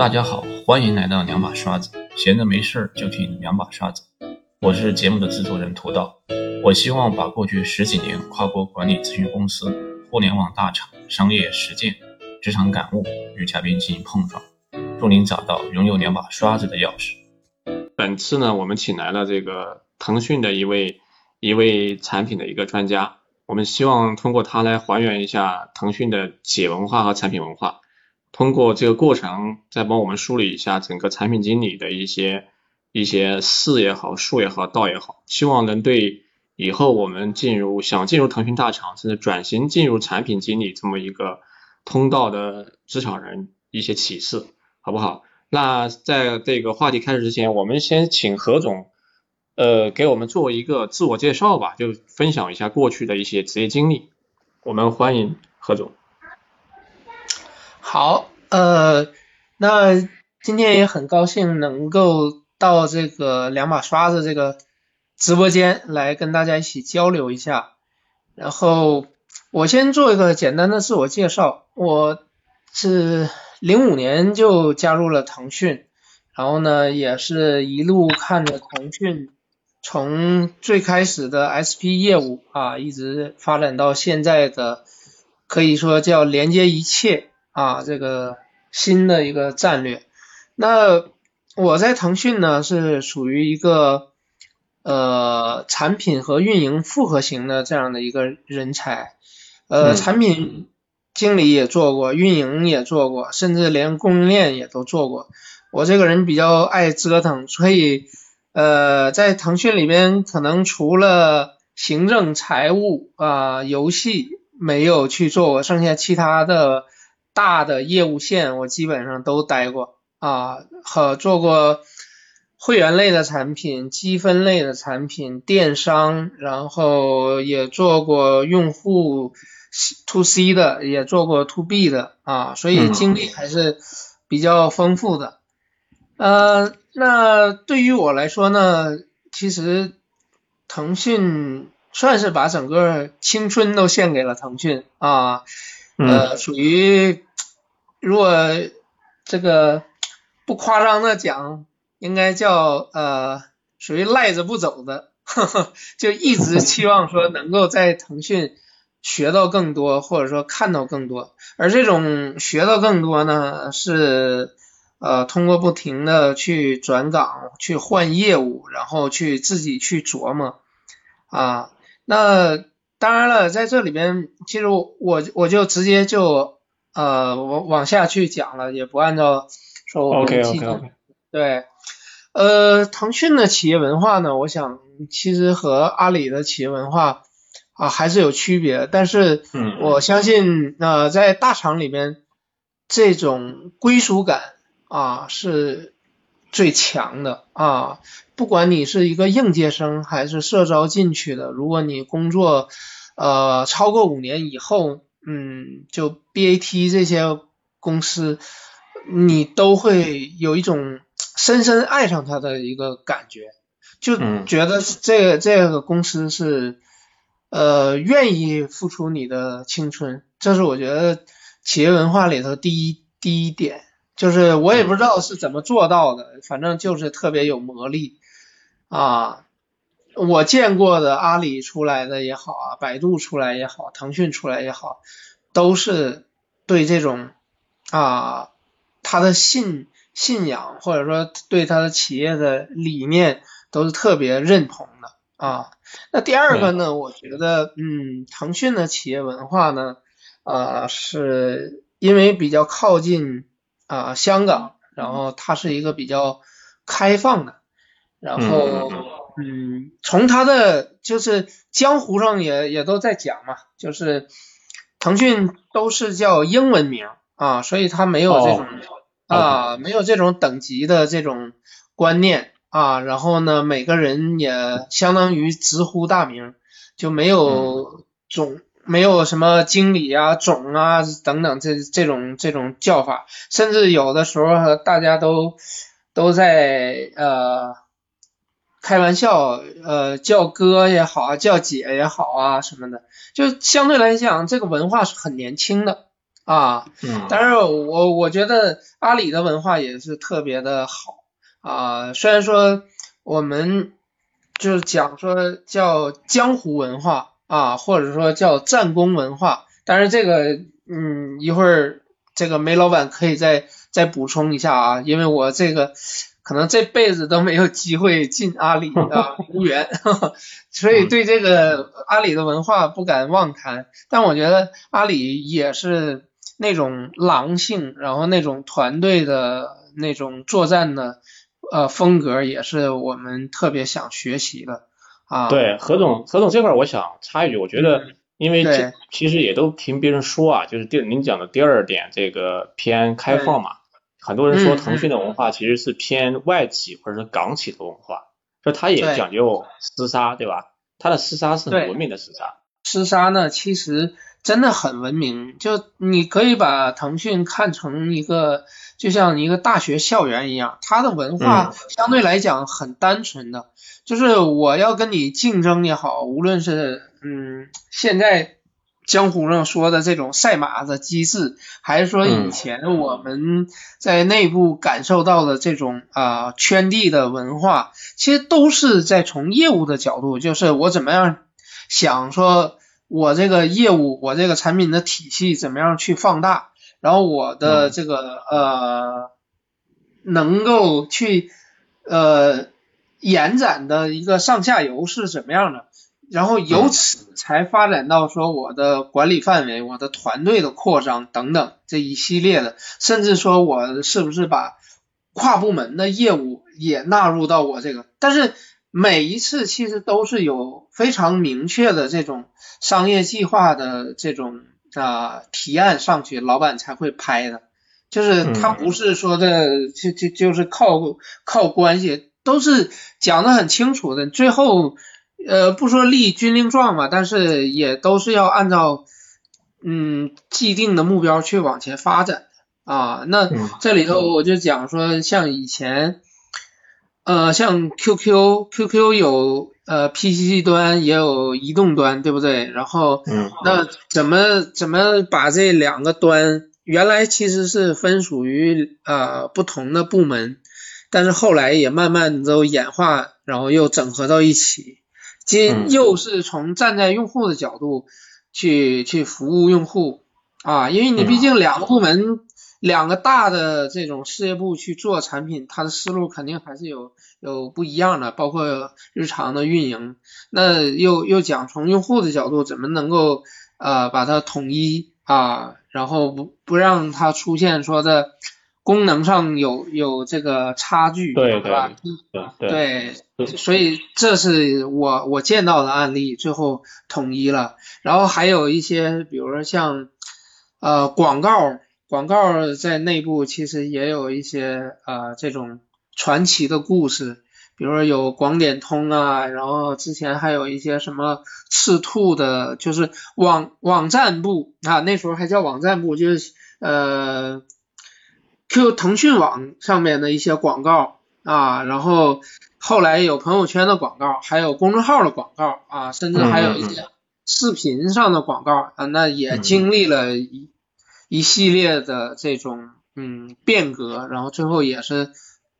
大家好，欢迎来到两把刷子，闲着没事儿就听两把刷子。我是节目的制作人涂道，我希望把过去十几年跨国管理咨询公司、互联网大厂、商业实践、职场感悟与嘉宾进行碰撞，助您找到拥有两把刷子的钥匙。本次呢，我们请来了这个腾讯的一位一位产品的一个专家，我们希望通过他来还原一下腾讯的企业文化和产品文化。通过这个过程，再帮我们梳理一下整个产品经理的一些一些事也好、术也好、道也好，希望能对以后我们进入想进入腾讯大厂，甚至转型进入产品经理这么一个通道的职场人一些启示，好不好？那在这个话题开始之前，我们先请何总，呃，给我们做一个自我介绍吧，就分享一下过去的一些职业经历。我们欢迎何总。好，呃，那今天也很高兴能够到这个两把刷子这个直播间来跟大家一起交流一下。然后我先做一个简单的自我介绍，我是零五年就加入了腾讯，然后呢也是一路看着腾讯从最开始的 SP 业务啊，一直发展到现在的可以说叫连接一切。啊，这个新的一个战略。那我在腾讯呢，是属于一个呃产品和运营复合型的这样的一个人才。呃，产品经理也做过，运营也做过，甚至连供应链也都做过。我这个人比较爱折腾，所以呃，在腾讯里边，可能除了行政、财务啊、游戏没有去做过，剩下其他的。大的业务线我基本上都待过啊，和做过会员类的产品、积分类的产品、电商，然后也做过用户 to C 的，也做过 to B 的啊，所以经历还是比较丰富的。呃，那对于我来说呢，其实腾讯算是把整个青春都献给了腾讯啊。呃，属于如果这个不夸张的讲，应该叫呃属于赖着不走的，呵呵，就一直期望说能够在腾讯学到更多，或者说看到更多。而这种学到更多呢，是呃通过不停的去转岗、去换业务，然后去自己去琢磨啊，那。当然了，在这里边，其实我我就直接就呃往往下去讲了，也不按照说我们记的。对，呃，腾讯的企业文化呢，我想其实和阿里的企业文化啊还是有区别，但是我相信呃在大厂里边这种归属感啊是最强的啊。不管你是一个应届生还是社招进去的，如果你工作呃超过五年以后，嗯，就 BAT 这些公司，你都会有一种深深爱上它的一个感觉，就觉得这个这个公司是呃愿意付出你的青春，这是我觉得企业文化里头第一第一点，就是我也不知道是怎么做到的，反正就是特别有魔力。啊，我见过的阿里出来的也好啊，百度出来也好，腾讯出来也好，都是对这种啊他的信信仰或者说对他的企业的理念都是特别认同的啊。那第二个呢，我觉得嗯，腾讯的企业文化呢，呃，是因为比较靠近啊香港，然后它是一个比较开放的。然后，嗯，从它的就是江湖上也也都在讲嘛，就是腾讯都是叫英文名啊，所以它没有这种啊，没有这种等级的这种观念啊。然后呢，每个人也相当于直呼大名，就没有总没有什么经理啊、总啊等等这这种这种叫法，甚至有的时候大家都都在呃。开玩笑，呃，叫哥也好啊，叫姐也好啊，什么的，就相对来讲，这个文化是很年轻的啊。嗯，当然我我觉得阿里的文化也是特别的好啊，虽然说我们就是讲说叫江湖文化啊，或者说叫战功文化，但是这个嗯一会儿这个梅老板可以再再补充一下啊，因为我这个。可能这辈子都没有机会进阿里啊，无缘，所以对这个阿里的文化不敢妄谈。但我觉得阿里也是那种狼性，然后那种团队的那种作战的呃风格，也是我们特别想学习的啊。对，何总，何总这块我想插一句，我觉得因为这其实也都听别人说啊，就是第您讲的第二点，这个偏开放嘛。很多人说腾讯的文化其实是偏外企或者是港企的文化，说它也讲究厮杀，对吧？它的厮杀是很文明的厮杀。厮杀呢，其实真的很文明。就你可以把腾讯看成一个，就像一个大学校园一样，它的文化相对来讲很单纯的，就是我要跟你竞争也好，无论是嗯现在。江湖上说的这种赛马的机制，还是说以前我们在内部感受到的这种啊圈地的文化，其实都是在从业务的角度，就是我怎么样想说，我这个业务，我这个产品的体系怎么样去放大，然后我的这个呃能够去呃延展的一个上下游是怎么样的。然后由此才发展到说我的管理范围、我的团队的扩张等等这一系列的，甚至说我是不是把跨部门的业务也纳入到我这个？但是每一次其实都是有非常明确的这种商业计划的这种啊提案上去，老板才会拍的，就是他不是说的就就就是靠靠关系，都是讲的很清楚的，最后。呃，不说立军令状嘛，但是也都是要按照嗯既定的目标去往前发展啊。那这里头我就讲说，像以前呃，像 QQ，QQ 有呃 PC 端也有移动端，对不对？然后那怎么怎么把这两个端原来其实是分属于呃不同的部门，但是后来也慢慢都演化，然后又整合到一起。今又是从站在用户的角度去去服务用户啊，因为你毕竟两个部门，两个大的这种事业部去做产品，它的思路肯定还是有有不一样的，包括日常的运营。那又又讲从用户的角度，怎么能够呃把它统一啊，然后不不让它出现说的。功能上有有这个差距，对吧？对对，所以这是我我见到的案例，最后统一了。然后还有一些，比如说像呃广告，广告在内部其实也有一些呃这种传奇的故事，比如说有广点通啊，然后之前还有一些什么赤兔的，就是网网站部啊，那时候还叫网站部，就是呃。Q 腾讯网上面的一些广告啊，然后后来有朋友圈的广告，还有公众号的广告啊，甚至还有一些视频上的广告啊，那也经历了一一系列的这种嗯变革，然后最后也是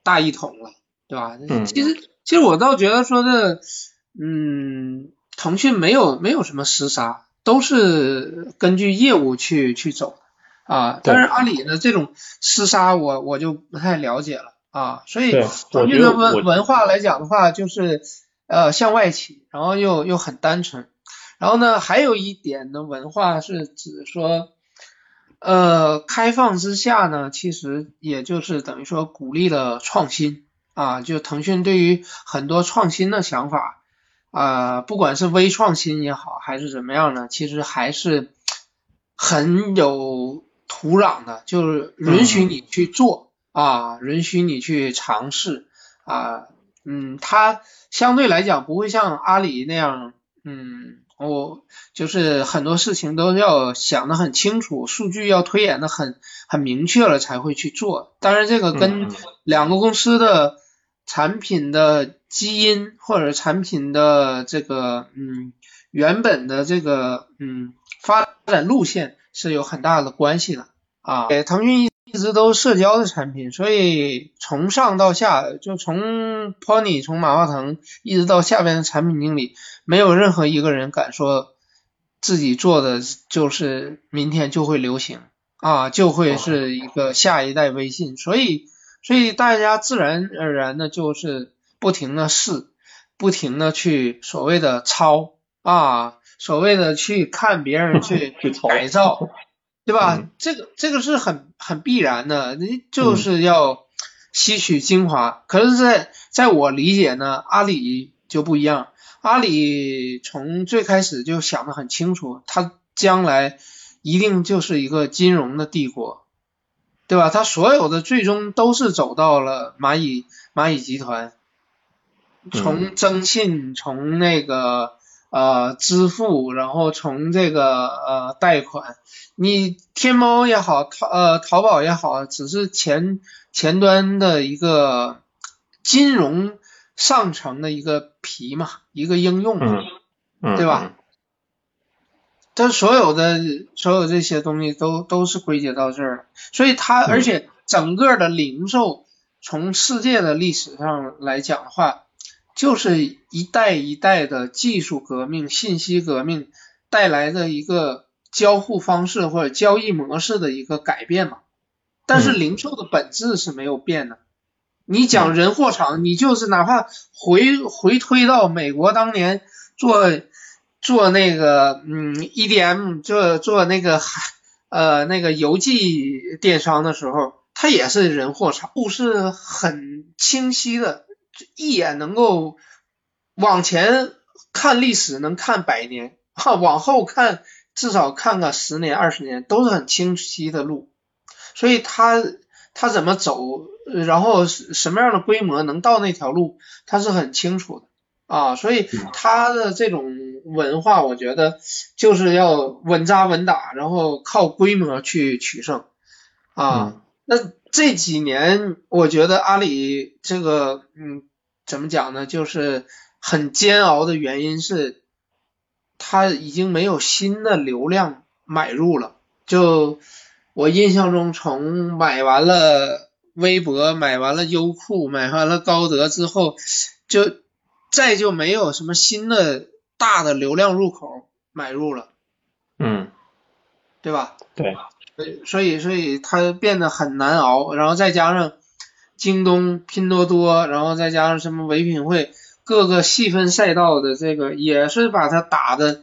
大一统了，对吧？其实其实我倒觉得说的嗯，腾讯没有没有什么厮杀，都是根据业务去去走。啊，但是阿里的这种厮杀，我我就不太了解了啊。所以腾讯的文文化来讲的话，就是呃向外企，然后又又很单纯。然后呢，还有一点的文化是指说，呃开放之下呢，其实也就是等于说鼓励了创新啊。就腾讯对于很多创新的想法啊，不管是微创新也好，还是怎么样呢，其实还是很有。土壤的，就是允许你去做啊，允许你去尝试啊，嗯，它相对来讲不会像阿里那样，嗯，我就是很多事情都要想得很清楚，数据要推演的很很明确了才会去做。当然，这个跟两个公司的产品的基因或者产品的这个嗯原本的这个嗯发展路线。是有很大的关系的啊。给腾讯一一直都社交的产品，所以从上到下，就从 Pony 从马化腾一直到下边的产品经理，没有任何一个人敢说自己做的就是明天就会流行啊，就会是一个下一代微信。所以，所以大家自然而然的就是不停的试，不停的去所谓的抄啊，所谓的去看别人 去改造。对吧？这个这个是很很必然的，你就是要吸取精华。可是，在在我理解呢，阿里就不一样。阿里从最开始就想得很清楚，它将来一定就是一个金融的帝国，对吧？它所有的最终都是走到了蚂蚁蚂蚁集团，从征信，从那个。呃，支付，然后从这个呃贷款，你天猫也好，淘呃淘宝也好，只是前前端的一个金融上层的一个皮嘛，一个应用嘛，对吧？它所有的所有这些东西都都是归结到这儿，所以它而且整个的零售从世界的历史上来讲的话。就是一代一代的技术革命、信息革命带来的一个交互方式或者交易模式的一个改变嘛。但是零售的本质是没有变的。你讲人货场，你就是哪怕回回推到美国当年做做那个嗯 EDM 做做那个呃那个邮寄电商的时候，它也是人货场，不是很清晰的。一眼能够往前看历史，能看百年；哈，往后看至少看个十年、二十年，都是很清晰的路。所以他他怎么走，然后什么样的规模能到那条路，他是很清楚的啊。所以他的这种文化，我觉得就是要稳扎稳打，然后靠规模去取胜啊。那这几年，我觉得阿里这个，嗯。怎么讲呢？就是很煎熬的原因是，他已经没有新的流量买入了。就我印象中，从买完了微博、买完了优酷、买完了高德之后，就再就没有什么新的大的流量入口买入了。嗯，对吧？对。所以，所以它变得很难熬。然后再加上。京东、拼多多，然后再加上什么唯品会，各个细分赛道的这个也是把它打的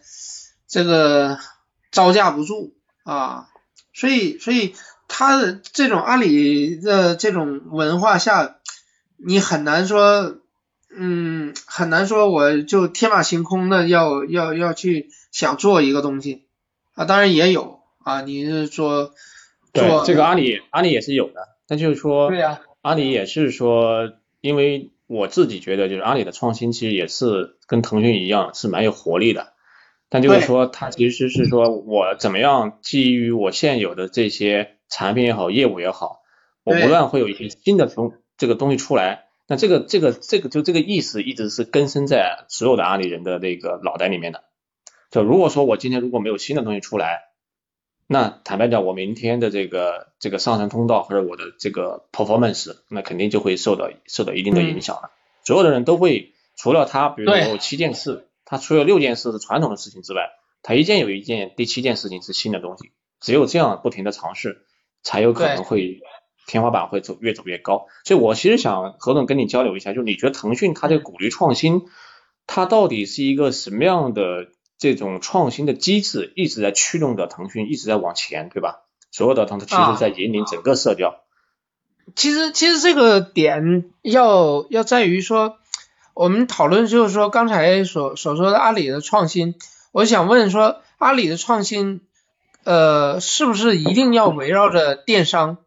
这个招架不住啊，所以所以它的这种阿里的这种文化下，你很难说，嗯，很难说我就天马行空的要要要去想做一个东西。啊，当然也有啊，你是说对这个阿里阿里也是有的，那就是说对呀。阿里也是说，因为我自己觉得，就是阿里的创新其实也是跟腾讯一样，是蛮有活力的。但就是说，它其实是说我怎么样基于我现有的这些产品也好，业务也好，我不断会有一些新的东这个东西出来。那这个这个这个就这个意思一直是根深在所有的阿里人的那个脑袋里面的。就如果说我今天如果没有新的东西出来，那坦白讲，我明天的这个这个上升通道或者我的这个 performance，那肯定就会受到受到一定的影响了。所有的人都会，除了他，比如说有七件事，他除了六件事是传统的事情之外，他一件有一件第七件事情是新的东西。只有这样不停的尝试，才有可能会天花板会走越走越高。所以我其实想何总跟你交流一下，就是你觉得腾讯它这个鼓励创新，它到底是一个什么样的？这种创新的机制一直在驱动着腾讯一直在往前，对吧？所有的腾讯其实在引领整个社交。其实，其实这个点要要在于说，我们讨论就是说刚才所所说的阿里的创新，我想问说，阿里的创新，呃，是不是一定要围绕着电商，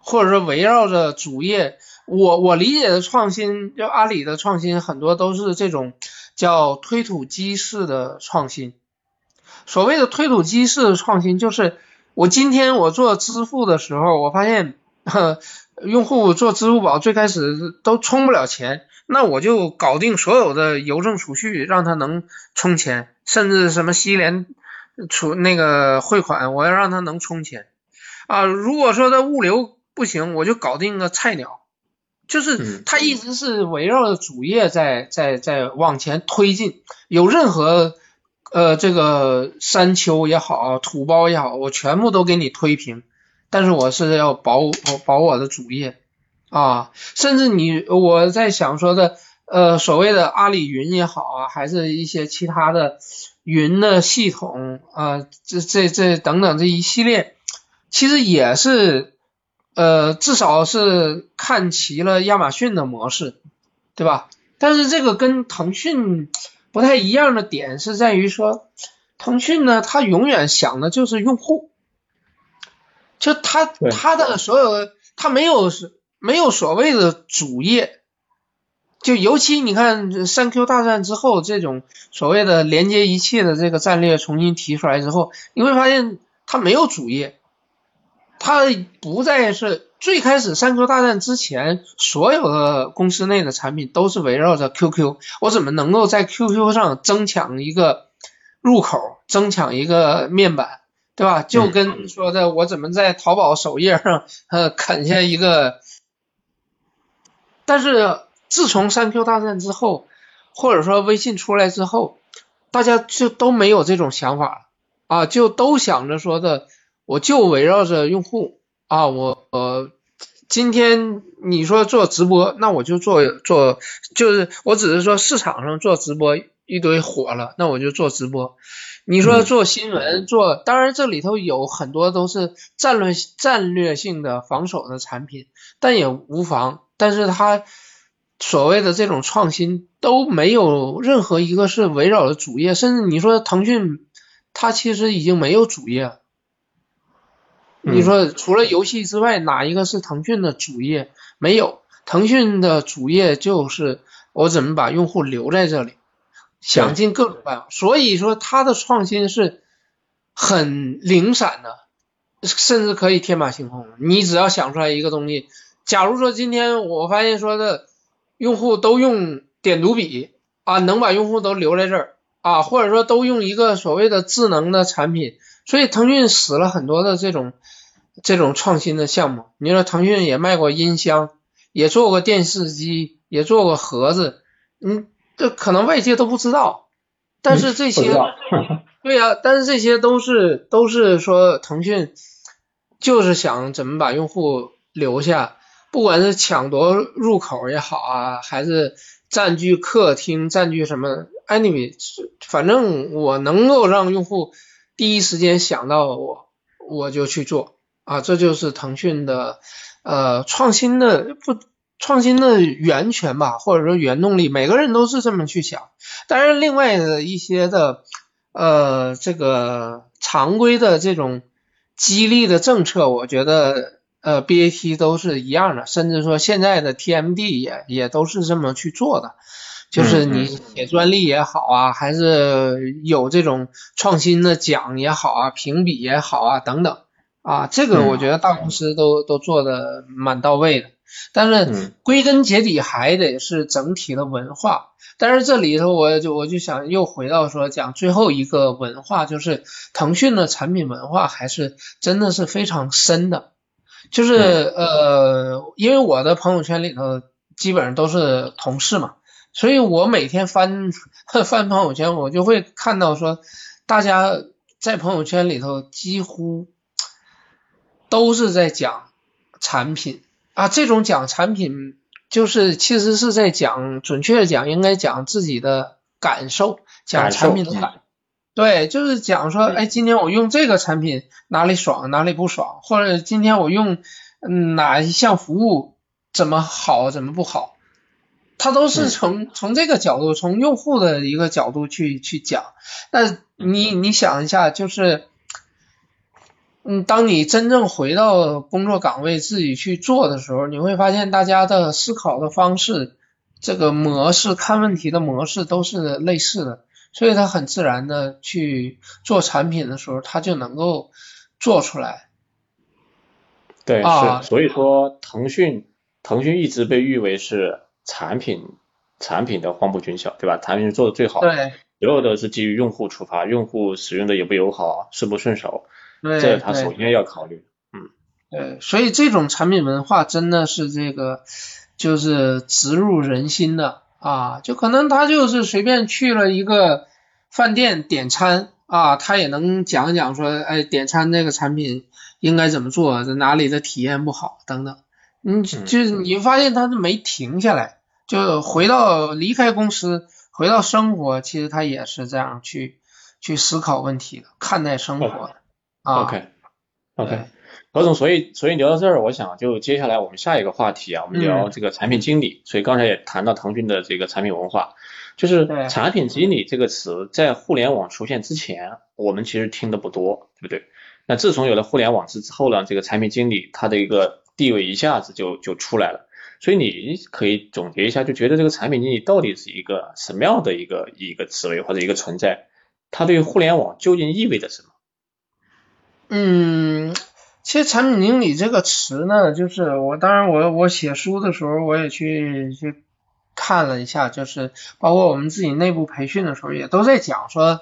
或者说围绕着主业？我我理解的创新，就阿里的创新很多都是这种。叫推土机式的创新。所谓的推土机式的创新，就是我今天我做支付的时候，我发现呵用户做支付宝最开始都充不了钱，那我就搞定所有的邮政储蓄，让他能充钱，甚至什么西联出那个汇款，我要让他能充钱啊。如果说他物流不行，我就搞定个菜鸟。就是他一直是围绕着主业在在在往前推进，有任何呃这个山丘也好，土包也好，我全部都给你推平。但是我是要保保我的主业啊，甚至你我在想说的呃所谓的阿里云也好啊，还是一些其他的云的系统啊，这这这等等这一系列，其实也是。呃，至少是看齐了亚马逊的模式，对吧？但是这个跟腾讯不太一样的点是在于说，腾讯呢，它永远想的就是用户，就它它的所有，它没有没有所谓的主业，就尤其你看三 Q 大战之后，这种所谓的连接一切的这个战略重新提出来之后，你会发现它没有主业。它不再是最开始三 Q 大战之前，所有的公司内的产品都是围绕着 QQ，我怎么能够在 QQ 上争抢一个入口，争抢一个面板，对吧？就跟说的我怎么在淘宝首页上呃啃下一个，但是自从三 Q 大战之后，或者说微信出来之后，大家就都没有这种想法了啊，就都想着说的。我就围绕着用户啊，我呃，今天你说做直播，那我就做做，就是我只是说市场上做直播一堆火了，那我就做直播。你说做新闻做，当然这里头有很多都是战略战略性的防守的产品，但也无妨。但是它所谓的这种创新都没有任何一个是围绕着主业，甚至你说腾讯，它其实已经没有主业。你说除了游戏之外，哪一个是腾讯的主业？没有，腾讯的主业就是我怎么把用户留在这里，想尽各种办法。所以说它的创新是很零散的，甚至可以天马行空。你只要想出来一个东西，假如说今天我发现说的用户都用点读笔啊，能把用户都留在这儿啊，或者说都用一个所谓的智能的产品。所以腾讯死了很多的这种这种创新的项目。你说腾讯也卖过音箱，也做过电视机，也做过盒子，嗯，这可能外界都不知道。但是这些，对呀，但是这些都是都是说腾讯就是想怎么把用户留下，不管是抢夺入口也好啊，还是占据客厅、占据什么，anyway，反正我能够让用户。第一时间想到我，我就去做啊，这就是腾讯的呃创新的不创新的源泉吧，或者说原动力，每个人都是这么去想。当然，另外的一些的呃这个常规的这种激励的政策，我觉得呃 BAT 都是一样的，甚至说现在的 TMD 也也都是这么去做的。就是你写专利也好啊，还是有这种创新的奖也好啊，评比也好啊，等等啊，这个我觉得大公司都都做的蛮到位的。但是归根结底还得是整体的文化。但是这里头我就我就想又回到说讲最后一个文化，就是腾讯的产品文化还是真的是非常深的。就是呃，因为我的朋友圈里头基本上都是同事嘛。所以我每天翻 翻朋友圈，我就会看到说，大家在朋友圈里头几乎都是在讲产品。啊，这种讲产品就是其实是在讲，准确的讲应该讲自己的感受，讲产品的感，对，就是讲说，哎，今天我用这个产品哪里爽，哪里不爽，或者今天我用哪一项服务怎么好，怎么不好。他都是从从这个角度，从用户的一个角度去去讲。那你你想一下，就是，嗯，当你真正回到工作岗位自己去做的时候，你会发现大家的思考的方式、这个模式、看问题的模式都是类似的，所以他很自然的去做产品的时候，他就能够做出来。对，是，所以说腾讯腾讯一直被誉为是。产品产品的黄埔军校，对吧？产品是做的最好的。对。所有的是基于用户出发，用户使用的也不友好，顺不顺手，对，这是他首先要考虑。嗯，对，所以这种产品文化真的是这个就是植入人心的啊，就可能他就是随便去了一个饭店点餐啊，他也能讲讲说，哎，点餐这个产品应该怎么做，在哪里的体验不好等等。你就是你发现他是没停下来，就回到离开公司，回到生活，其实他也是这样去去思考问题的，看待生活 的。OK，OK，何总，所以所以聊到这儿，我想就接下来我们下一个话题啊，我们聊这个产品经理。所以刚才也谈到腾讯的这个产品文化，就是产品经理这个词在互联网出现之前，我们其实听的不多，对不对？那自从有了互联网之后呢，这个产品经理他的一个地位一下子就就出来了，所以你可以总结一下，就觉得这个产品经理到底是一个什么样的一个一个职位或者一个存在？它对于互联网究竟意味着什么？嗯，其实产品经理这个词呢，就是我当然我我写书的时候我也去去看了一下，就是包括我们自己内部培训的时候也都在讲说。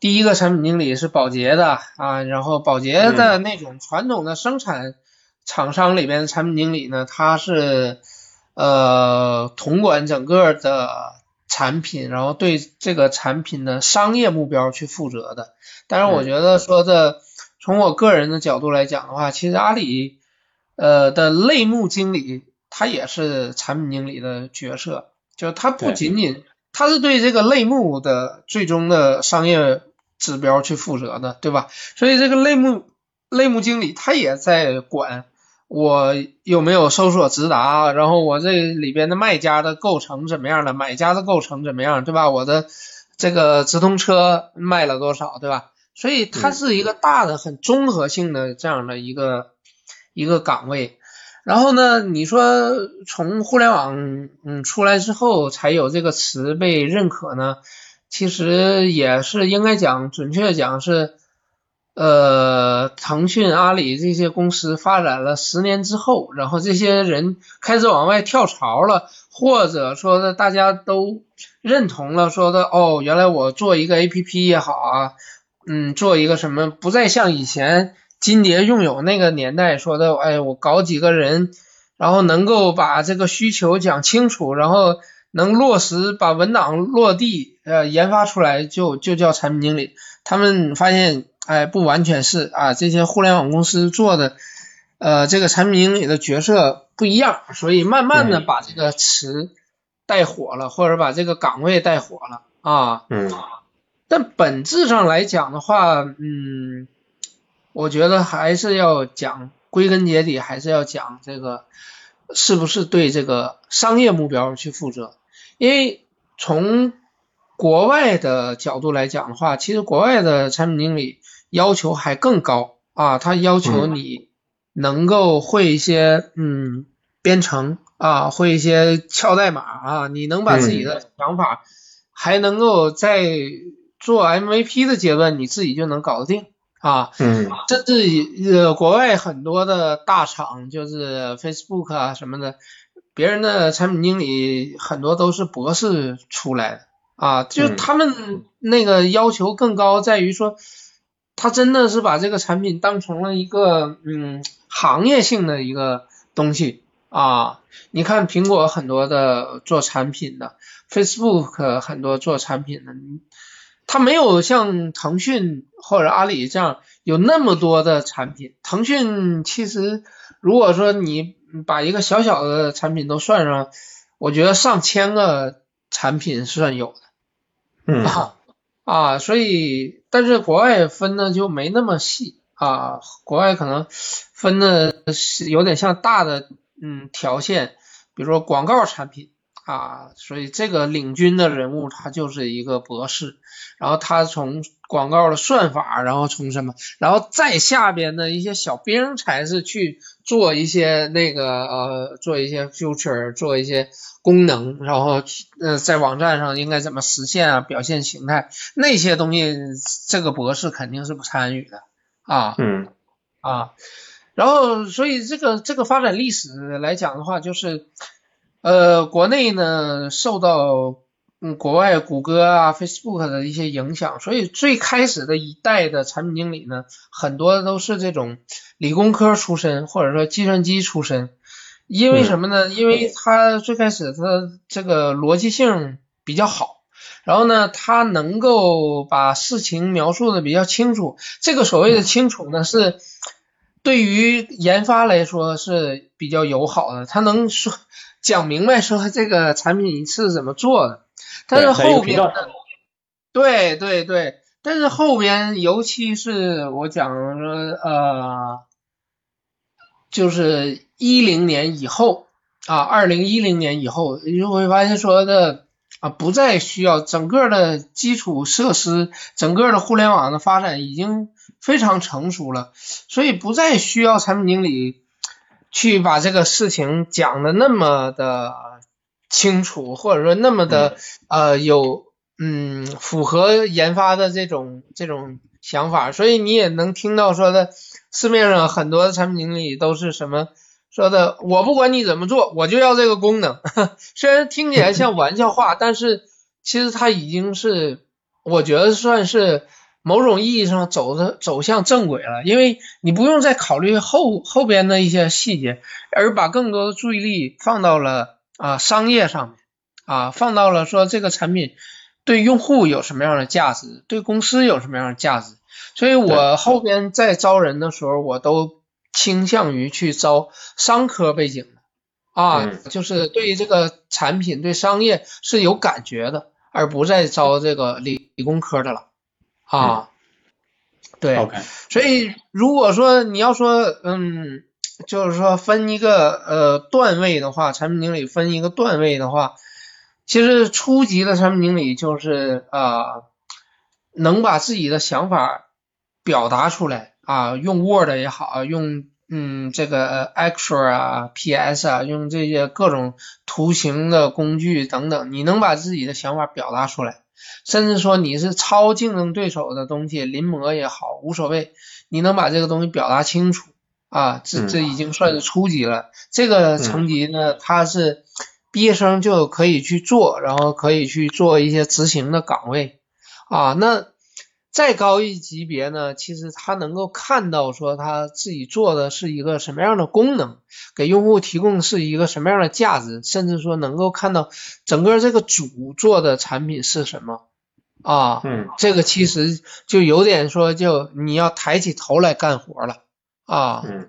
第一个产品经理是宝洁的啊，然后宝洁的那种传统的生产厂商里边的产品经理呢，他是呃统管整个的产品，然后对这个产品的商业目标去负责的。但是我觉得说的从我个人的角度来讲的话，其实阿里呃的类目经理他也是产品经理的角色，就他不仅仅他是对这个类目的最终的商业。指标去负责的，对吧？所以这个类目类目经理他也在管我有没有搜索直达，然后我这里边的卖家的构成怎么样的，买家的构成怎么样，对吧？我的这个直通车卖了多少，对吧？所以它是一个大的、很综合性的这样的一个一个岗位。然后呢，你说从互联网嗯出来之后才有这个词被认可呢？其实也是应该讲，准确讲是，呃，腾讯、阿里这些公司发展了十年之后，然后这些人开始往外跳槽了，或者说的大家都认同了，说的哦，原来我做一个 APP 也好啊，嗯，做一个什么，不再像以前金蝶用友那个年代说的，哎，我搞几个人，然后能够把这个需求讲清楚，然后。能落实把文档落地，呃，研发出来就就叫产品经理。他们发现，哎，不完全是啊，这些互联网公司做的，呃，这个产品经理的角色不一样，所以慢慢的把这个词带火了，或者把这个岗位带火了啊。嗯。但本质上来讲的话，嗯，我觉得还是要讲，归根结底还是要讲这个，是不是对这个商业目标去负责。因为从国外的角度来讲的话，其实国外的产品经理要求还更高啊，他要求你能够会一些嗯编程啊，会一些敲代码啊，你能把自己的想法还能够在做 MVP 的阶段，你自己就能搞得定啊。嗯，甚至呃国外很多的大厂，就是 Facebook 啊什么的。别人的产品经理很多都是博士出来的啊，就他们那个要求更高，在于说他真的是把这个产品当成了一个嗯行业性的一个东西啊。你看苹果很多的做产品的，Facebook 很多做产品的，他没有像腾讯或者阿里这样有那么多的产品。腾讯其实如果说你。把一个小小的产品都算上，我觉得上千个产品算有的，嗯 啊，所以但是国外分的就没那么细啊，国外可能分的是有点像大的嗯条线，比如说广告产品啊，所以这个领军的人物他就是一个博士，然后他从广告的算法，然后从什么，然后再下边的一些小兵才是去。做一些那个呃，做一些 future，做一些功能，然后呃，在网站上应该怎么实现啊？表现形态那些东西，这个博士肯定是不参与的啊。嗯啊，然后所以这个这个发展历史来讲的话，就是呃，国内呢受到嗯国外谷歌啊、Facebook 的一些影响，所以最开始的一代的产品经理呢，很多都是这种理工科出身或者说计算机出身。因为什么呢？因为他最开始他这个逻辑性比较好，然后呢，他能够把事情描述的比较清楚。这个所谓的清楚呢，是对于研发来说是比较友好的。他能说讲明白说这个产品是怎么做的。但是后边对对对，但是后边尤其是我讲说呃，就是。一零年以后啊，二零一零年以后，你就会发现说的啊，不再需要整个的基础设施，整个的互联网的发展已经非常成熟了，所以不再需要产品经理去把这个事情讲的那么的清楚，或者说那么的呃有嗯符合研发的这种这种想法，所以你也能听到说的市面上很多的产品经理都是什么。说的我不管你怎么做，我就要这个功能。虽然听起来像玩笑话，但是其实它已经是我觉得算是某种意义上走的走向正轨了。因为你不用再考虑后后边的一些细节，而把更多的注意力放到了啊商业上面啊，放到了说这个产品对用户有什么样的价值，对公司有什么样的价值。所以我后边在招人的时候，我都。倾向于去招商科背景的啊，就是对于这个产品、对商业是有感觉的，而不再招这个理理工科的了啊。对，OK，所以如果说你要说，嗯，就是说分一个呃段位的话，产品经理分一个段位的话，其实初级的产品经理就是啊，能把自己的想法表达出来。啊，用 Word 也好，用嗯这个 Excel 啊、PS 啊，用这些各种图形的工具等等，你能把自己的想法表达出来，甚至说你是超竞争对手的东西临摹也好，无所谓，你能把这个东西表达清楚啊，这这已经算是初级了。这个层级呢，它是毕业生就可以去做，然后可以去做一些执行的岗位啊，那。再高一级别呢，其实他能够看到说他自己做的是一个什么样的功能，给用户提供是一个什么样的价值，甚至说能够看到整个这个主做的产品是什么啊，嗯，这个其实就有点说就你要抬起头来干活了啊，嗯，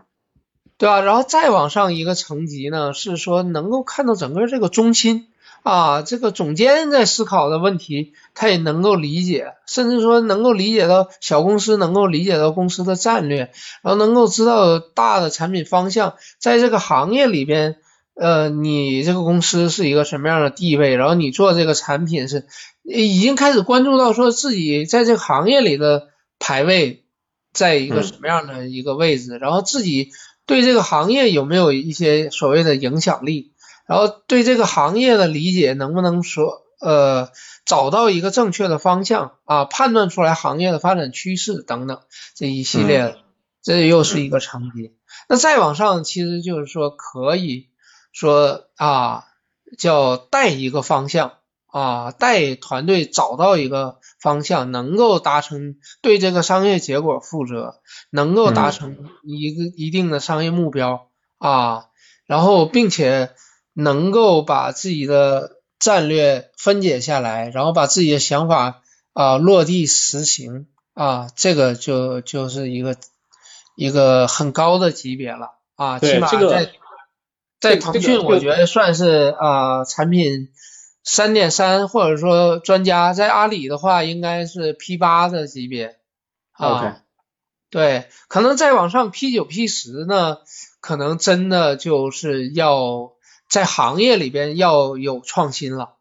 对吧？然后再往上一个层级呢，是说能够看到整个这个中心。啊，这个总监在思考的问题，他也能够理解，甚至说能够理解到小公司能够理解到公司的战略，然后能够知道大的产品方向，在这个行业里边，呃，你这个公司是一个什么样的地位，然后你做这个产品是已经开始关注到说自己在这个行业里的排位在一个什么样的一个位置，然后自己对这个行业有没有一些所谓的影响力。然后对这个行业的理解能不能说呃找到一个正确的方向啊，判断出来行业的发展趋势等等这一系列，这又是一个层级。那再往上，其实就是说可以说啊，叫带一个方向啊，带团队找到一个方向，能够达成对这个商业结果负责，能够达成一个一定的商业目标啊，然后并且。能够把自己的战略分解下来，然后把自己的想法啊落地实行啊，这个就就是一个一个很高的级别了啊，起码在在腾讯我觉得算是啊产品三点三或者说专家，在阿里的话应该是 P 八的级别啊，对，可能再往上 P 九 P 十呢，可能真的就是要。在行业里边要有创新了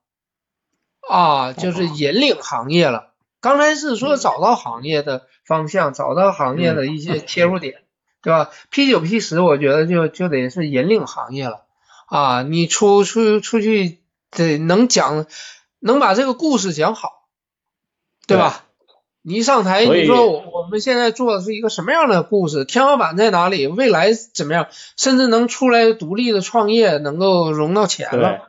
啊，就是引领行业了。刚才是说找到行业的方向，找到行业的一些切入点，对吧？P 九 P 十，我觉得就就得是引领行业了啊。你出出出去得能讲，能把这个故事讲好，对吧？你一上台，你说我我们现在做的是一个什么样的故事？天花板在哪里？未来怎么样？甚至能出来独立的创业，能够融到钱了，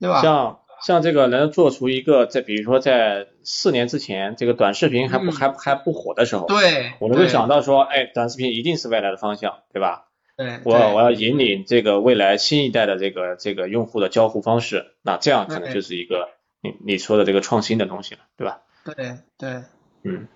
对吧？像像这个能做出一个在比如说在四年之前这个短视频还不还还不火的时候，对，我能够想到说，哎，短视频一定是未来的方向，对吧？对，我我要引领这个未来新一代的这个这个用户的交互方式，那这样可能就是一个你你说的这个创新的东西了，对吧？对对，嗯，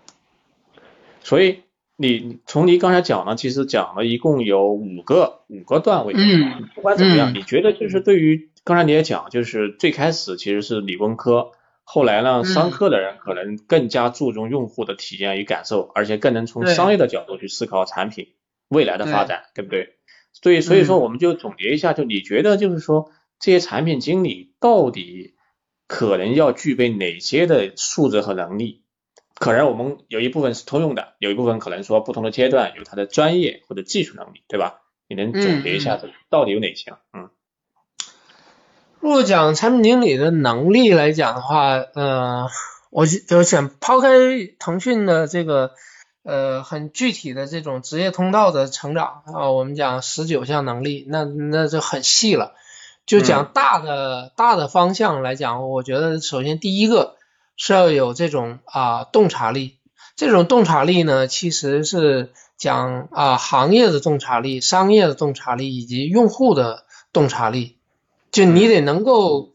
所以你从你刚才讲呢，其实讲了一共有五个五个段位，嗯，不管怎么样，你觉得就是对于刚才你也讲，就是最开始其实是理工科，后来呢，商科的人可能更加注重用户的体验与感受，而且更能从商业的角度去思考产品。未来的发展，对不对？所以，所以说，我们就总结一下，就你觉得，就是说，这些产品经理到底可能要具备哪些的素质和能力？可能我们有一部分是通用的，有一部分可能说不同的阶段有他的专业或者技术能力，对吧？你能总结一下，这到底有哪些？嗯，如果讲产品经理的能力来讲的话，呃，我就想抛开腾讯的这个。呃，很具体的这种职业通道的成长啊，我们讲十九项能力，那那就很细了。就讲大的大的方向来讲，我觉得首先第一个是要有这种啊洞察力。这种洞察力呢，其实是讲啊行业的洞察力、商业的洞察力以及用户的洞察力。就你得能够。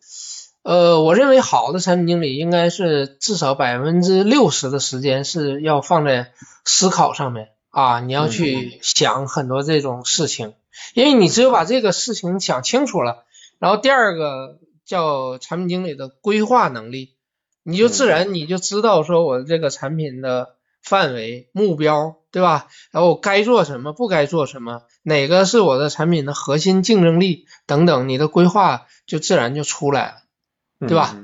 呃，我认为好的产品经理应该是至少百分之六十的时间是要放在思考上面啊，你要去想很多这种事情，因为你只有把这个事情想清楚了，然后第二个叫产品经理的规划能力，你就自然你就知道说我这个产品的范围、目标，对吧？然后我该做什么，不该做什么，哪个是我的产品的核心竞争力等等，你的规划就自然就出来了。对吧？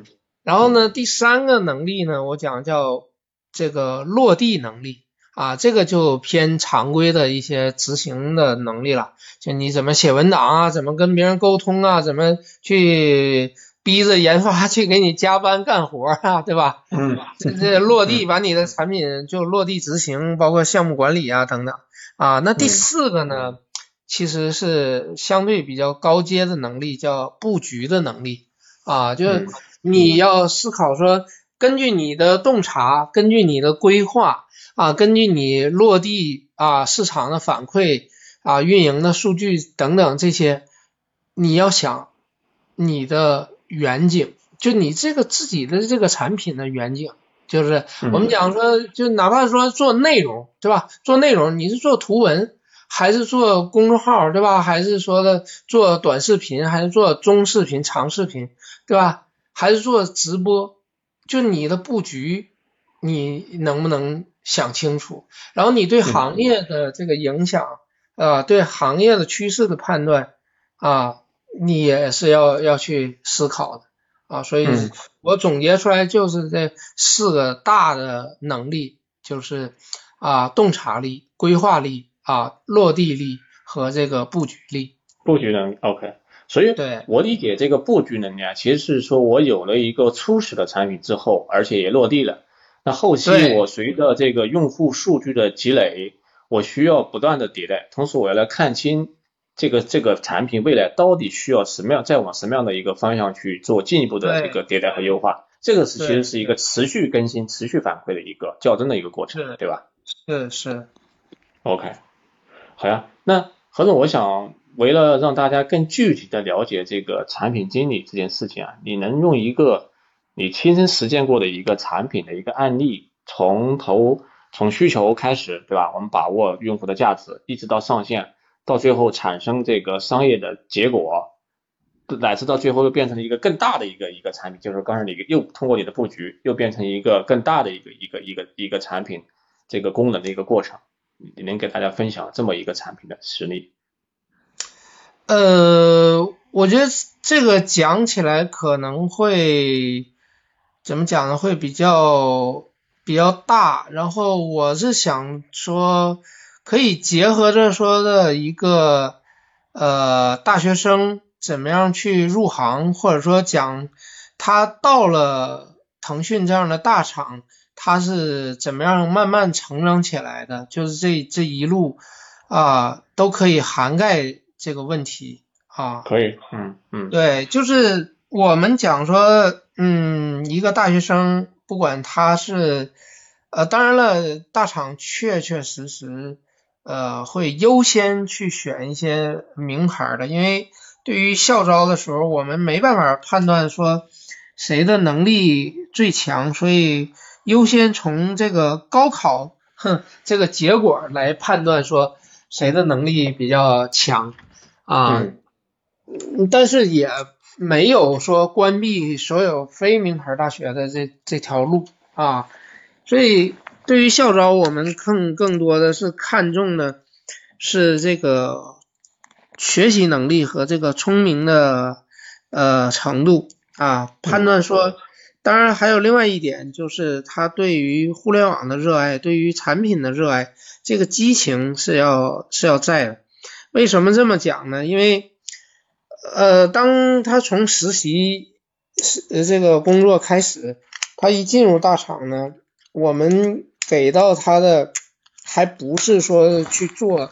然后呢，第三个能力呢，我讲叫这个落地能力啊，这个就偏常规的一些执行的能力了，就你怎么写文档啊，怎么跟别人沟通啊，怎么去逼着研发去给你加班干活啊，对吧？嗯，这这落地把你的产品就落地执行，包括项目管理啊等等啊。那第四个呢，其实是相对比较高阶的能力，叫布局的能力。啊，就是你要思考说，根据你的洞察，根据你的规划啊，根据你落地啊市场的反馈啊运营的数据等等这些，你要想你的远景，就你这个自己的这个产品的远景，就是我们讲说，就哪怕说做内容，对吧？做内容你是做图文。还是做公众号，对吧？还是说的做短视频，还是做中视频、长视频，对吧？还是做直播？就你的布局，你能不能想清楚？然后你对行业的这个影响，啊，对行业的趋势的判断，啊，你也是要要去思考的，啊，所以我总结出来就是这四个大的能力，就是啊，洞察力、规划力。啊，落地力和这个布局力，布局能力 OK，所以对。我理解这个布局能力啊，其实是说我有了一个初始的产品之后，而且也落地了，那后期我随着这个用户数据的积累，我需要不断的迭代，同时我要来看清这个这个产品未来到底需要什么样，再往什么样的一个方向去做进一步的一个迭代和优化，这个是其实是一个持续更新、持续反馈的一个较真的一个过程，对吧？是是，OK。好呀，那何总，我想为了让大家更具体的了解这个产品经理这件事情啊，你能用一个你亲身实践过的一个产品的一个案例，从头从需求开始，对吧？我们把握用户的价值，一直到上线，到最后产生这个商业的结果，乃至到最后又变成了一个更大的一个一个产品，就是刚才你又通过你的布局，又变成一个更大的一个一个一个一个产品这个功能的一个过程。你能给大家分享这么一个产品的实例？呃，我觉得这个讲起来可能会怎么讲呢？会比较比较大。然后我是想说，可以结合着说的一个呃大学生怎么样去入行，或者说讲他到了腾讯这样的大厂。他是怎么样慢慢成长起来的？就是这这一路啊，都可以涵盖这个问题啊。可以，嗯嗯。对，就是我们讲说，嗯，一个大学生，不管他是，呃，当然了，大厂确确实实，呃，会优先去选一些名牌的，因为对于校招的时候，我们没办法判断说谁的能力最强，所以优先从这个高考，哼，这个结果来判断说谁的能力比较强啊，但是也。没有说关闭所有非名牌大学的这这条路啊，所以对于校招，我们更更多的是看重的是这个学习能力和这个聪明的呃程度啊，判断说，当然还有另外一点就是他对于互联网的热爱，对于产品的热爱，这个激情是要是要在的。为什么这么讲呢？因为呃，当他从实习是这个工作开始，他一进入大厂呢，我们给到他的还不是说去做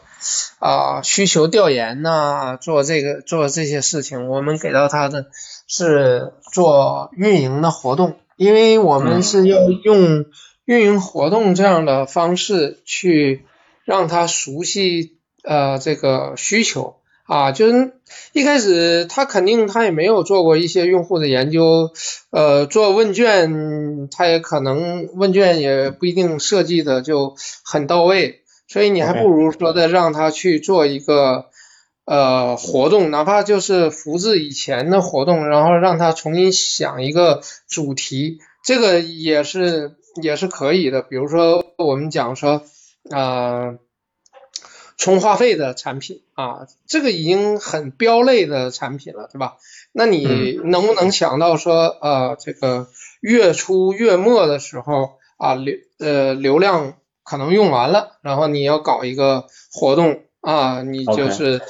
啊需求调研呐，做这个做这些事情，我们给到他的是做运营的活动，因为我们是要用运营活动这样的方式去让他熟悉呃这个需求。啊，就是一开始他肯定他也没有做过一些用户的研究，呃，做问卷他也可能问卷也不一定设计的就很到位，所以你还不如说的让他去做一个呃活动，哪怕就是复制以前的活动，然后让他重新想一个主题，这个也是也是可以的。比如说我们讲说啊。充话费的产品啊，这个已经很标类的产品了，对吧？那你能不能想到说，呃，这个月初月末的时候啊，流呃流量可能用完了，然后你要搞一个活动啊，你就是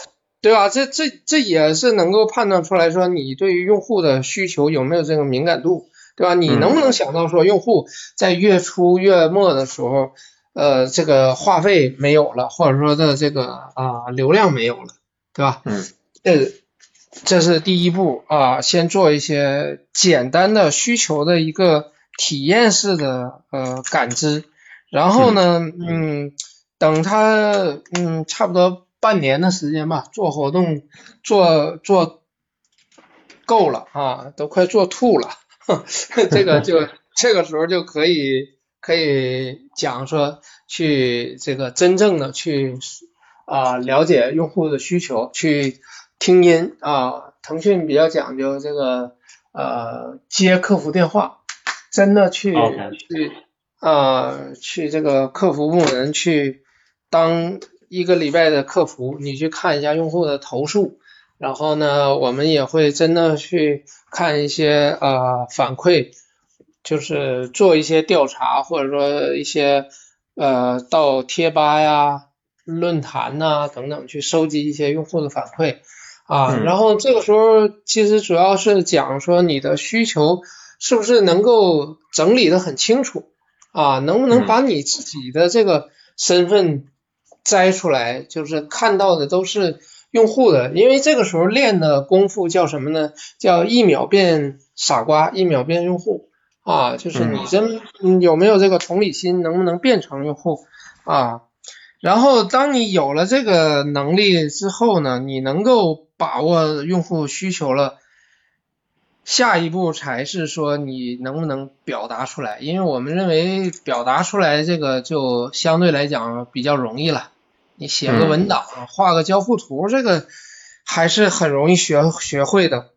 对吧？这这这也是能够判断出来说你对于用户的需求有没有这个敏感度，对吧？你能不能想到说用户在月初月末的时候？呃，这个话费没有了，或者说的这个啊流量没有了，对吧？嗯，这这是第一步啊，先做一些简单的需求的一个体验式的呃感知，然后呢，嗯，等他嗯差不多半年的时间吧，做活动做做够了啊，都快做吐了，这个就这个时候就可以。可以讲说去这个真正的去啊了解用户的需求，去听音啊。腾讯比较讲究这个呃接客服电话，真的去去啊去这个客服部门去当一个礼拜的客服，你去看一下用户的投诉，然后呢，我们也会真的去看一些呃反馈。就是做一些调查，或者说一些呃到贴吧呀、论坛呐等等去收集一些用户的反馈啊，然后这个时候其实主要是讲说你的需求是不是能够整理的很清楚啊，能不能把你自己的这个身份摘出来，就是看到的都是用户的，因为这个时候练的功夫叫什么呢？叫一秒变傻瓜，一秒变用户。啊，就是你真有没有这个同理心，能不能变成用户啊？然后当你有了这个能力之后呢，你能够把握用户需求了，下一步才是说你能不能表达出来，因为我们认为表达出来这个就相对来讲比较容易了，你写个文档，画个交互图，这个还是很容易学学会的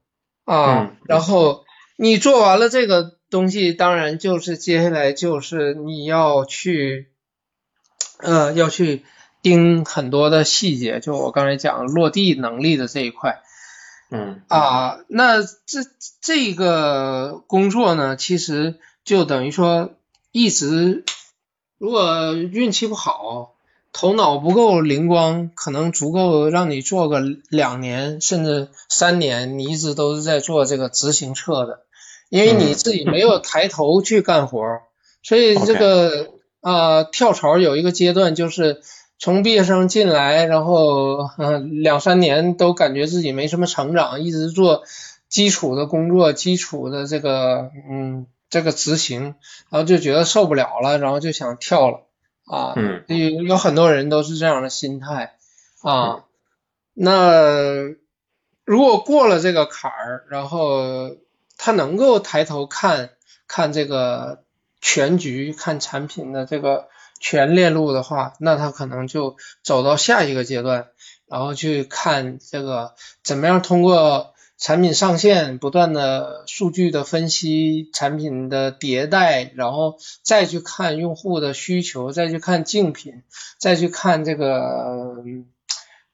啊。然后你做完了这个。东西当然就是接下来就是你要去，呃，要去盯很多的细节，就我刚才讲落地能力的这一块，嗯啊，那这这个工作呢，其实就等于说一直，如果运气不好，头脑不够灵光，可能足够让你做个两年甚至三年，你一直都是在做这个执行侧的。因为你自己没有抬头去干活，所以这个啊跳槽有一个阶段，就是从毕业生进来，然后嗯两三年都感觉自己没什么成长，一直做基础的工作、基础的这个嗯这个执行，然后就觉得受不了了，然后就想跳了啊。嗯，有有很多人都是这样的心态啊。那如果过了这个坎儿，然后他能够抬头看看这个全局，看产品的这个全链路的话，那他可能就走到下一个阶段，然后去看这个怎么样通过产品上线，不断的数据的分析，产品的迭代，然后再去看用户的需求，再去看竞品，再去看这个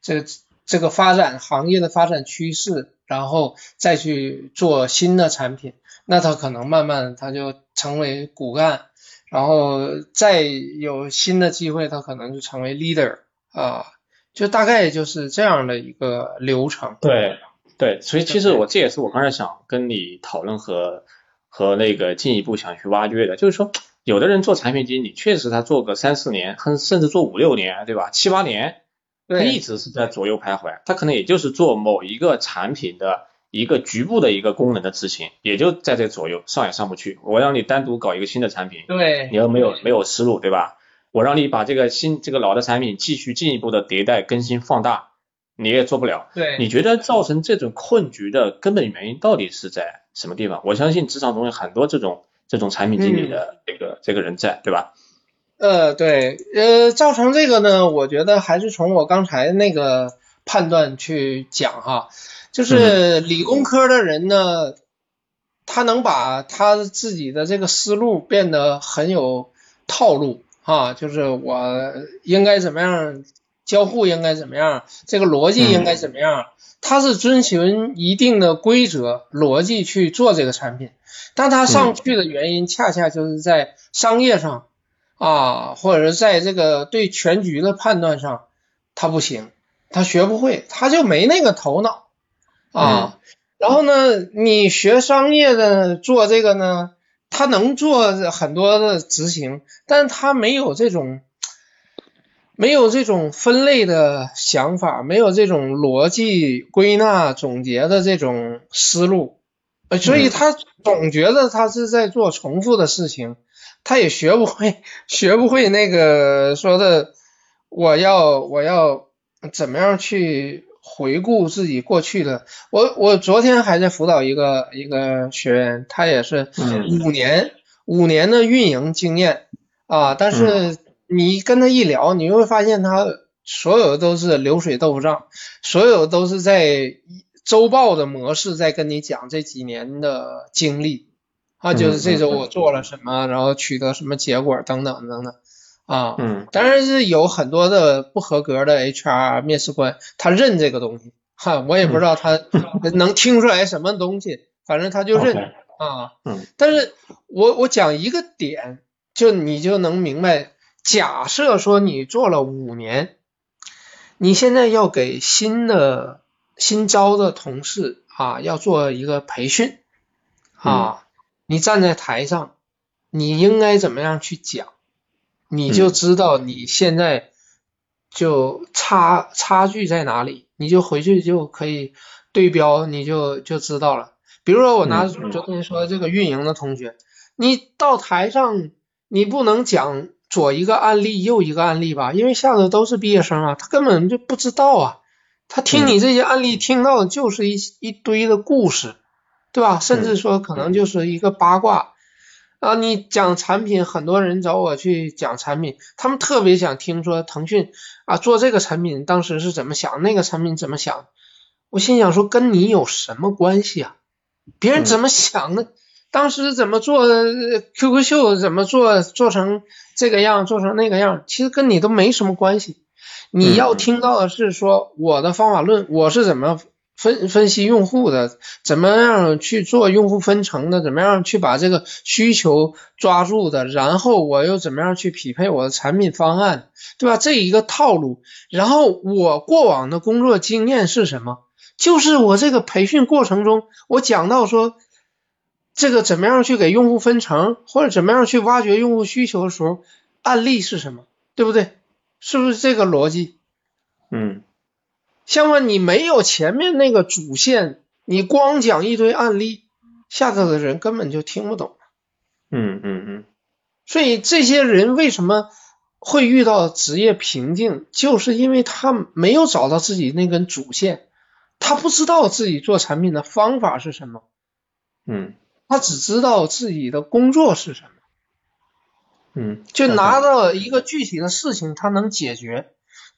这。这个发展行业的发展趋势，然后再去做新的产品，那他可能慢慢他就成为骨干，然后再有新的机会，他可能就成为 leader 啊，就大概就是这样的一个流程。对对，所以其实我这也是我刚才想跟你讨论和和那个进一步想去挖掘的，就是说有的人做产品经理，确实他做个三四年，甚甚至做五六年，对吧？七八年。他一直是在左右徘徊，他可能也就是做某一个产品的一个局部的一个功能的执行，也就在这左右上也上不去。我让你单独搞一个新的产品，对，你又没有没有思路，对吧？我让你把这个新这个老的产品继续进一步的迭代更新放大，你也做不了。对，你觉得造成这种困局的根本原因到底是在什么地方？我相信职场中有很多这种这种产品经理的这个这个人在，对吧？呃，对，呃，造成这个呢，我觉得还是从我刚才那个判断去讲哈，就是理工科的人呢，他能把他自己的这个思路变得很有套路啊，就是我应该怎么样交互，应该怎么样，这个逻辑应该怎么样，他是遵循一定的规则逻辑去做这个产品，但他上去的原因恰恰就是在商业上。啊，或者是在这个对全局的判断上，他不行，他学不会，他就没那个头脑啊。然后呢，你学商业的做这个呢，他能做很多的执行，但他没有这种没有这种分类的想法，没有这种逻辑归纳总结的这种思路，所以他总觉得他是在做重复的事情。他也学不会，学不会那个说的，我要我要怎么样去回顾自己过去的。我我昨天还在辅导一个一个学员，他也是五年五年的运营经验啊，但是你跟他一聊，你会发现他所有都是流水豆腐账，所有都是在周报的模式在跟你讲这几年的经历。啊，就是这周我做了什么，然后取得什么结果等等等等啊，嗯，当然是有很多的不合格的 HR 面试官，他认这个东西，哈，我也不知道他 能听出来什么东西，反正他就认啊，嗯，但是我我讲一个点，就你就能明白，假设说你做了五年，你现在要给新的新招的同事啊，要做一个培训啊。你站在台上，你应该怎么样去讲，你就知道你现在就差差距在哪里，你就回去就可以对标，你就就知道了。比如说我拿昨天说这个运营的同学，你到台上你不能讲左一个案例右一个案例吧，因为下头都是毕业生啊，他根本就不知道啊，他听你这些案例听到的就是一一堆的故事。对吧？甚至说可能就是一个八卦啊！你讲产品，很多人找我去讲产品，他们特别想听说腾讯啊做这个产品当时是怎么想，那个产品怎么想。我心想说，跟你有什么关系啊？别人怎么想的？当时怎么做的？QQ 秀怎么做做成这个样，做成那个样？其实跟你都没什么关系。你要听到的是说我的方法论，我是怎么。分分析用户的怎么样去做用户分成的，怎么样去把这个需求抓住的，然后我又怎么样去匹配我的产品方案，对吧？这一个套路。然后我过往的工作经验是什么？就是我这个培训过程中，我讲到说这个怎么样去给用户分成，或者怎么样去挖掘用户需求的时候，案例是什么？对不对？是不是这个逻辑？嗯。相反，你没有前面那个主线你光讲一堆案例，下头的人根本就听不懂。嗯嗯嗯。所以这些人为什么会遇到职业瓶颈，就是因为他没有找到自己那根主线，他不知道自己做产品的方法是什么。嗯。他只知道自己的工作是什么。嗯。就拿到一个具体的事情，他能解决，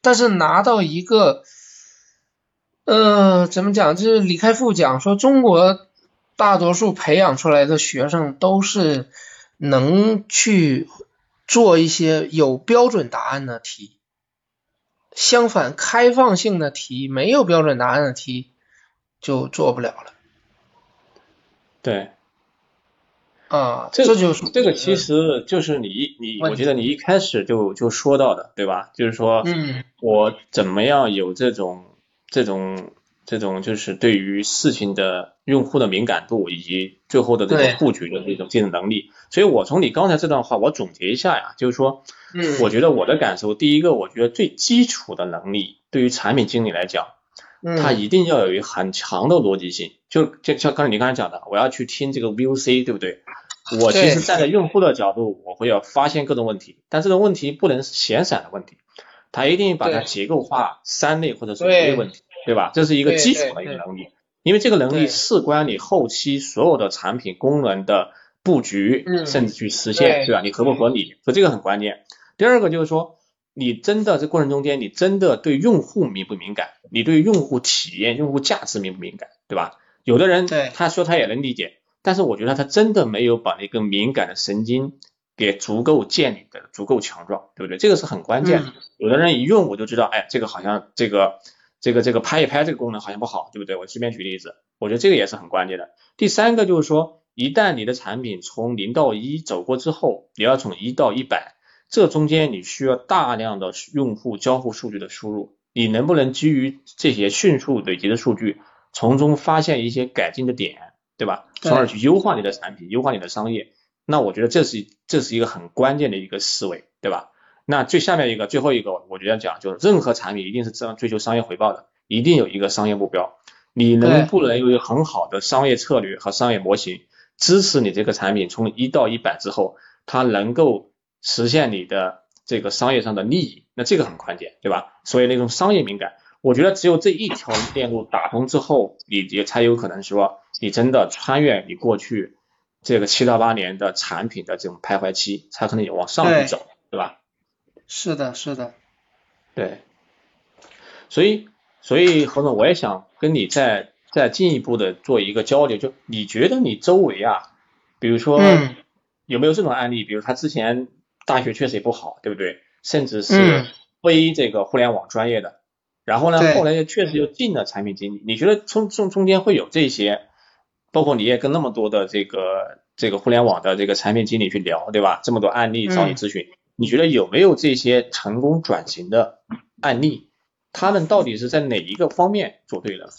但是拿到一个。呃，怎么讲？就是李开复讲说，中国大多数培养出来的学生都是能去做一些有标准答案的题，相反，开放性的题、没有标准答案的题就做不了了。对，啊，这就是这个，其实就是你你，我觉得你一开始就就说到的，对吧？就是说，嗯，我怎么样有这种。这种这种就是对于事情的用户的敏感度以及最后的这种布局的这种这种能力，所以我从你刚才这段话我总结一下呀，就是说，嗯，我觉得我的感受，第一个，我觉得最基础的能力对于产品经理来讲，嗯，他一定要有一很强的逻辑性，就就像刚才你刚才讲的，我要去听这个 VOC，对不对？我其实站在用户的角度，我会要发现各种问题，但这个问题不能是闲散的问题。他一定把它结构化三类或者是五类问题，对吧？这是一个基础的一个能力，因为这个能力事关你后期所有的产品功能的布局，甚至去实现，对吧？你合不合理？所以这个很关键。第二个就是说，你真的这过程中间，你真的对用户敏不敏感？你对用户体验、用户价值敏不敏感？对吧？有的人他说他也能理解，但是我觉得他真的没有把那个敏感的神经。给足够建立的足够强壮，对不对？这个是很关键的。有的人一用我就知道，哎，这个好像这个这个这个拍一拍这个功能好像不好，对不对？我随便举例子，我觉得这个也是很关键的。第三个就是说，一旦你的产品从零到一走过之后，你要从一到一百，这中间你需要大量的用户交互数据的输入，你能不能基于这些迅速累积的数据，从中发现一些改进的点，对吧？从而去优化你的产品，优化你的商业。那我觉得这是这是一个很关键的一个思维，对吧？那最下面一个最后一个，我觉得讲就是任何产品一定是这样追求商业回报的，一定有一个商业目标。你能不能有一个很好的商业策略和商业模型，支持你这个产品从一到一百之后，它能够实现你的这个商业上的利益？那这个很关键，对吧？所以那种商业敏感，我觉得只有这一条链路打通之后，你也才有可能说你真的穿越你过去。这个七到八年的产品的这种徘徊期，才可能也往上去走，对吧？是的，是的，对。所以，所以何总，我也想跟你再再进一步的做一个交流，就你觉得你周围啊，比如说有没有这种案例？比如他之前大学确实也不好，对不对？甚至是非这个互联网专业的，然后呢，后来又确实又进了产品经理。你觉得中中中间会有这些？包括你也跟那么多的这个这个互联网的这个产品经理去聊，对吧？这么多案例找你咨询，你觉得有没有这些成功转型的案例？他们到底是在哪一个方面做对了？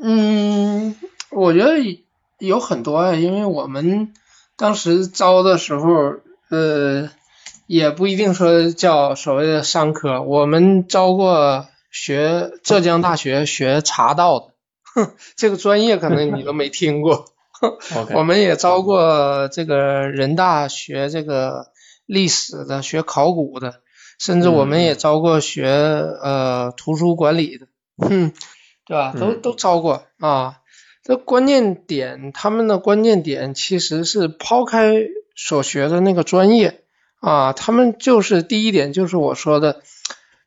嗯，我觉得有很多啊，因为我们当时招的时候，呃，也不一定说叫所谓的商科，我们招过学浙江大学学茶道的。这个专业可能你都没听过，我们也招过这个人大学这个历史的，学考古的，甚至我们也招过学呃图书管理的，哼，对吧？都都招过啊。这关键点，他们的关键点其实是抛开所学的那个专业啊，他们就是第一点就是我说的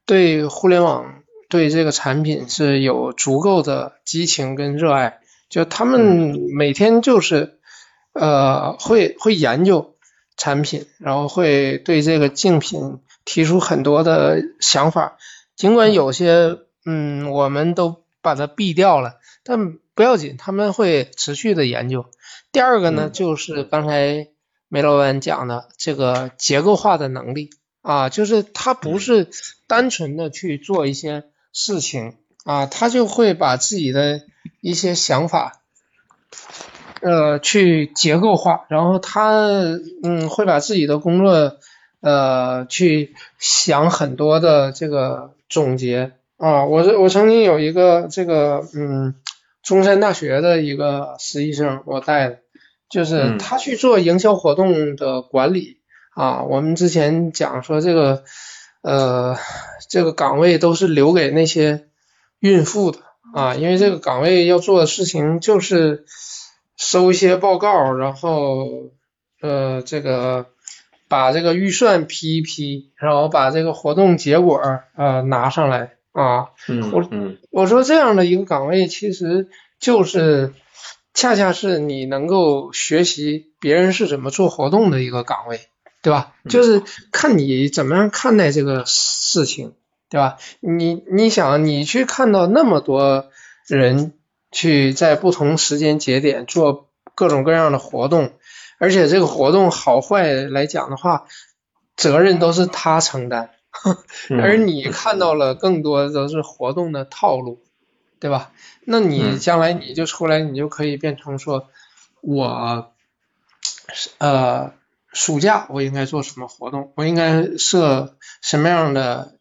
对互联网。对这个产品是有足够的激情跟热爱，就他们每天就是呃会会研究产品，然后会对这个竞品提出很多的想法，尽管有些嗯我们都把它毙掉了，但不要紧，他们会持续的研究。第二个呢，就是刚才梅老板讲的这个结构化的能力。啊，就是他不是单纯的去做一些。事情啊，他就会把自己的一些想法，呃，去结构化，然后他嗯会把自己的工作呃去想很多的这个总结啊。我我曾经有一个这个嗯中山大学的一个实习生，我带的，就是他去做营销活动的管理啊。我们之前讲说这个呃这个岗位都是留给那些孕妇的啊，因为这个岗位要做的事情就是收一些报告，然后呃这个把这个预算批一批，然后把这个活动结果呃拿上来。啊，我我说这样的一个岗位，其实就是恰恰是你能够学习别人是怎么做活动的一个岗位，对吧？就是看你怎么样看待这个事情，对吧？你你想，你去看到那么多人去在不同时间节点做各种各样的活动，而且这个活动好坏来讲的话，责任都是他承担。而你看到了更多都是活动的套路，对吧？那你将来你就出来，你就可以变成说，我呃暑假我应该做什么活动？我应该设什么样的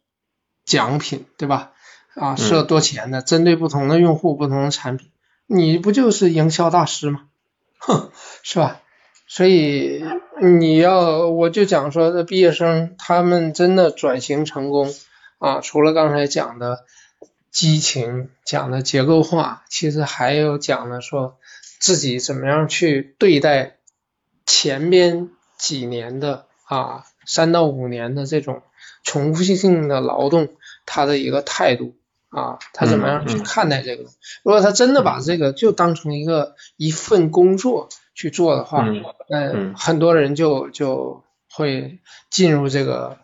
奖品，对吧？啊，设多钱的，针对不同的用户、不同的产品，你不就是营销大师吗？哼，是吧？所以你要，我就讲说，这毕业生他们真的转型成功啊，除了刚才讲的激情，讲的结构化，其实还有讲的说自己怎么样去对待前边几年的啊三到五年的这种重复性的劳动，他的一个态度啊，他怎么样去看待这个？如果他真的把这个就当成一个一份工作。去做的话，那很多人就就会进入这个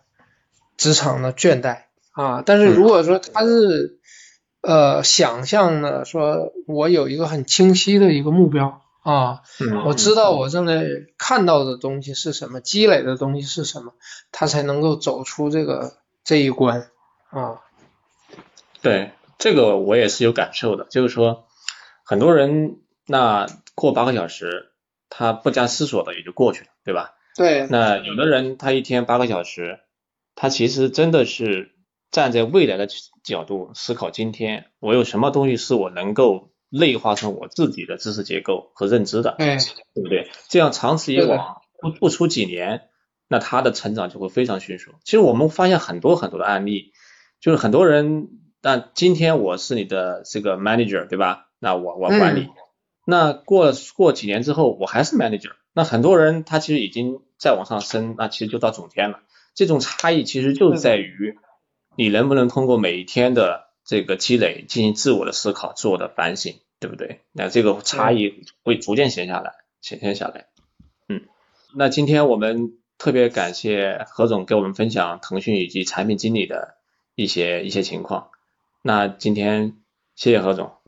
职场的倦怠啊。但是如果说他是呃想象的，说我有一个很清晰的一个目标啊，我知道我正在看到的东西是什么，积累的东西是什么，他才能够走出这个这一关啊。对，这个我也是有感受的，就是说很多人那过八个小时。他不加思索的也就过去了，对吧？对。那有的人他一天八个小时，他其实真的是站在未来的角度思考，今天我有什么东西是我能够内化成我自己的知识结构和认知的，对，对不对？这样长此以往，不不出几年，那他的成长就会非常迅速。其实我们发现很多很多的案例，就是很多人，但今天我是你的这个 manager，对吧？那我我管理。那过过几年之后，我还是 manager。那很多人他其实已经再往上升，那其实就到总监了。这种差异其实就在于你能不能通过每一天的这个积累进行自我的思考、自我的反省，对不对？那这个差异会逐渐显下来，显现下来。嗯，那今天我们特别感谢何总给我们分享腾讯以及产品经理的一些一些情况。那今天谢谢何总。